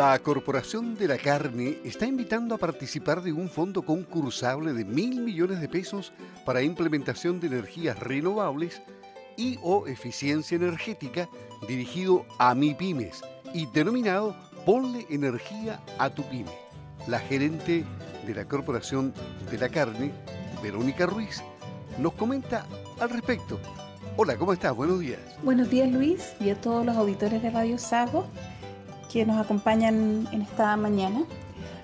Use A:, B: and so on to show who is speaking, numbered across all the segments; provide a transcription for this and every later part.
A: La Corporación de la Carne está invitando a participar de un fondo concursable de mil millones de pesos para implementación de energías renovables y o eficiencia energética dirigido a MIPIMES y denominado Ponle Energía a tu Pyme. La gerente de la Corporación de la Carne, Verónica Ruiz, nos comenta al respecto. Hola, ¿cómo estás? Buenos días.
B: Buenos días Luis y a todos los auditores de Radio Sago que nos acompañan en esta mañana.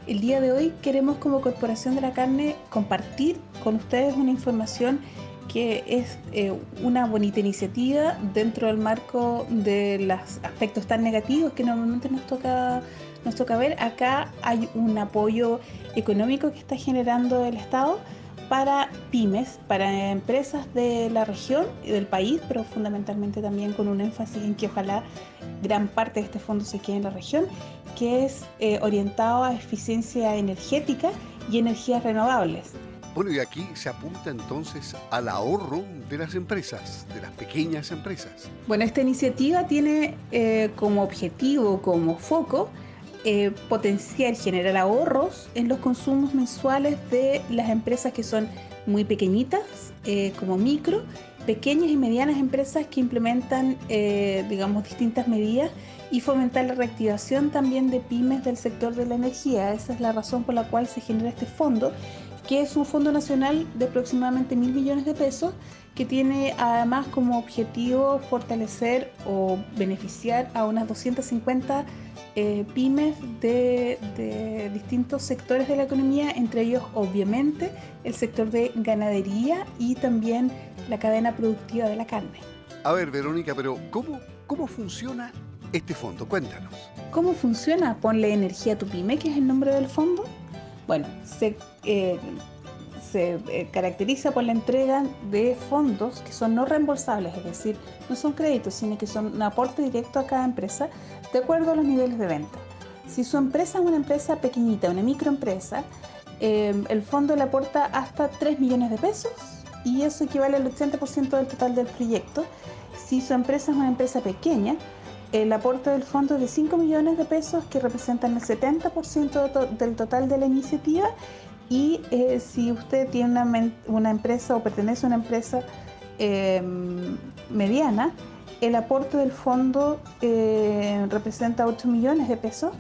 B: El día de hoy queremos como Corporación de la Carne compartir con ustedes una información que es eh, una bonita iniciativa dentro del marco de los aspectos tan negativos que normalmente nos toca, nos toca ver. Acá hay un apoyo económico que está generando el Estado para pymes, para empresas de la región y del país, pero fundamentalmente también con un énfasis en que ojalá gran parte de este fondo se quede en la región, que es eh, orientado a eficiencia energética y energías renovables.
A: Bueno, y aquí se apunta entonces al ahorro de las empresas, de las pequeñas empresas.
B: Bueno, esta iniciativa tiene eh, como objetivo, como foco, eh, potenciar, generar ahorros en los consumos mensuales de las empresas que son muy pequeñitas, eh, como micro, pequeñas y medianas empresas que implementan, digamos, distintas medidas y fomentar la reactivación también de pymes del sector de la energía. Esa es la razón por la cual se genera este fondo que es un fondo nacional de aproximadamente mil millones de pesos, que tiene además como objetivo fortalecer o beneficiar a unas 250 eh, pymes de, de, distintos sectores de la economía, entre ellos obviamente el sector de ganadería y también la cadena productiva de la carne.
A: A ver, Verónica, pero ¿cómo, cómo funciona este fondo? Cuéntanos.
B: ¿Cómo funciona? Ponle energía a tu pyme, que es el nombre del fondo. Bueno, se, eh, se eh, caracteriza por la entrega de fondos que son no reembolsables, es decir, no son créditos, sino que son un aporte directo a cada empresa de acuerdo a los niveles de venta. Si su empresa es una empresa pequeñita, una microempresa, eh, el fondo le aporta hasta 3 millones de pesos y eso equivale al 80% del total del proyecto. Si su empresa es una empresa pequeña, el aporte del fondo es de 5 millones de pesos que representan el 70% del total de la iniciativa y eh, si usted tiene una, empresa o pertenece a una empresa em, mediana, el aporte del fondo eh, representa 8 millones de pesos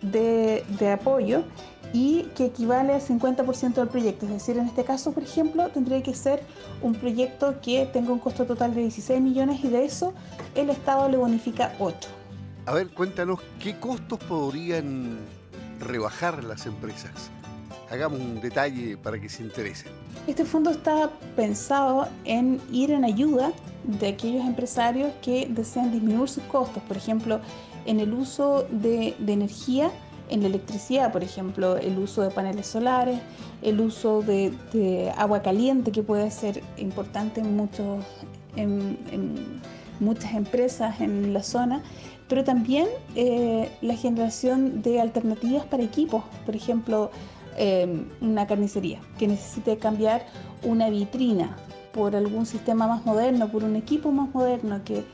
B: de, de apoyo y que equivale al 50% del proyecto. Es decir, en este caso, por ejemplo, tendría que ser un proyecto que tenga un costo total de 16 millones y de eso el Estado le bonifica 8.
A: A ver, cuéntanos, ¿qué costos podrían rebajar las empresas? Hagamos un detalle para que se interesen.
B: Este fondo está pensado en ir en ayuda de aquellos empresarios que desean disminuir sus costos, por ejemplo, en el uso de, energía en la electricidad, por ejemplo, el uso de paneles solares, el uso de, agua caliente, que puede ser importante en, muchos, en, muchas empresas en la zona, pero también eh, la generación de alternativas para equipos, por ejemplo, eh, una carnicería que necesite cambiar una vitrina por algún sistema más moderno, por un equipo más moderno que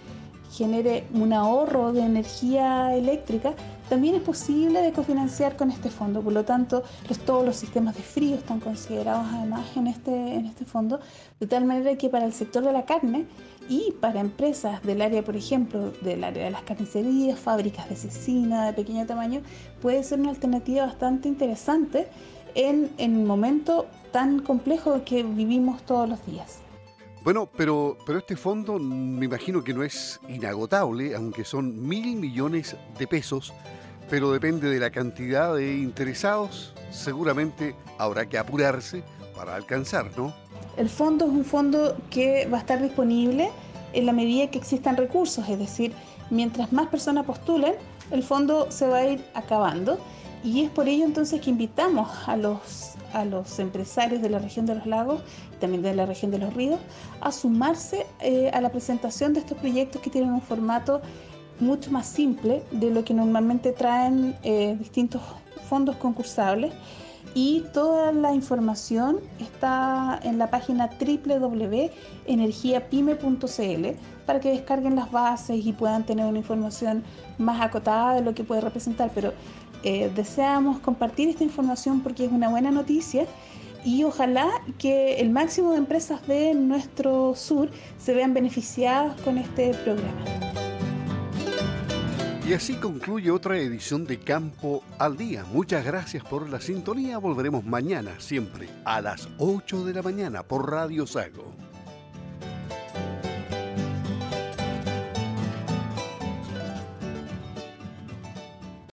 B: genere un ahorro de energía eléctrica, también es posible de cofinanciar con este fondo. Por lo tanto, todos los sistemas de frío están considerados además en este, en este fondo, de tal manera que para el sector de la carne y para empresas del área, por ejemplo, del área de las carnicerías, fábricas de cecina de pequeño tamaño, puede ser una alternativa bastante interesante en, en un momento tan complejo que vivimos todos los días.
A: Bueno, pero, pero este fondo me imagino que no es inagotable, aunque son mil millones de pesos, pero depende de la cantidad de interesados, seguramente habrá que apurarse para alcanzar, ¿no?
B: El fondo es un fondo que va a estar disponible en la medida que existan recursos, es decir, mientras más personas postulen, el fondo se va a ir acabando y es por ello entonces que invitamos a los, a los empresarios de la región de los lagos, también de la región de los ríos, a sumarse eh, a la presentación de estos proyectos que tienen un formato mucho más simple de lo que normalmente traen eh, distintos fondos concursables y toda la información está en la página www.energiapyme.cl para que descarguen las bases y puedan tener una información más acotada de lo que puede representar. Pero eh, deseamos compartir esta información porque es una buena noticia y ojalá que el máximo de empresas de nuestro sur se vean beneficiadas con este programa.
A: Y así concluye otra edición de Campo al Día. Muchas gracias por la sintonía. Volveremos mañana, siempre, a las 8 de la mañana por Radio Sago.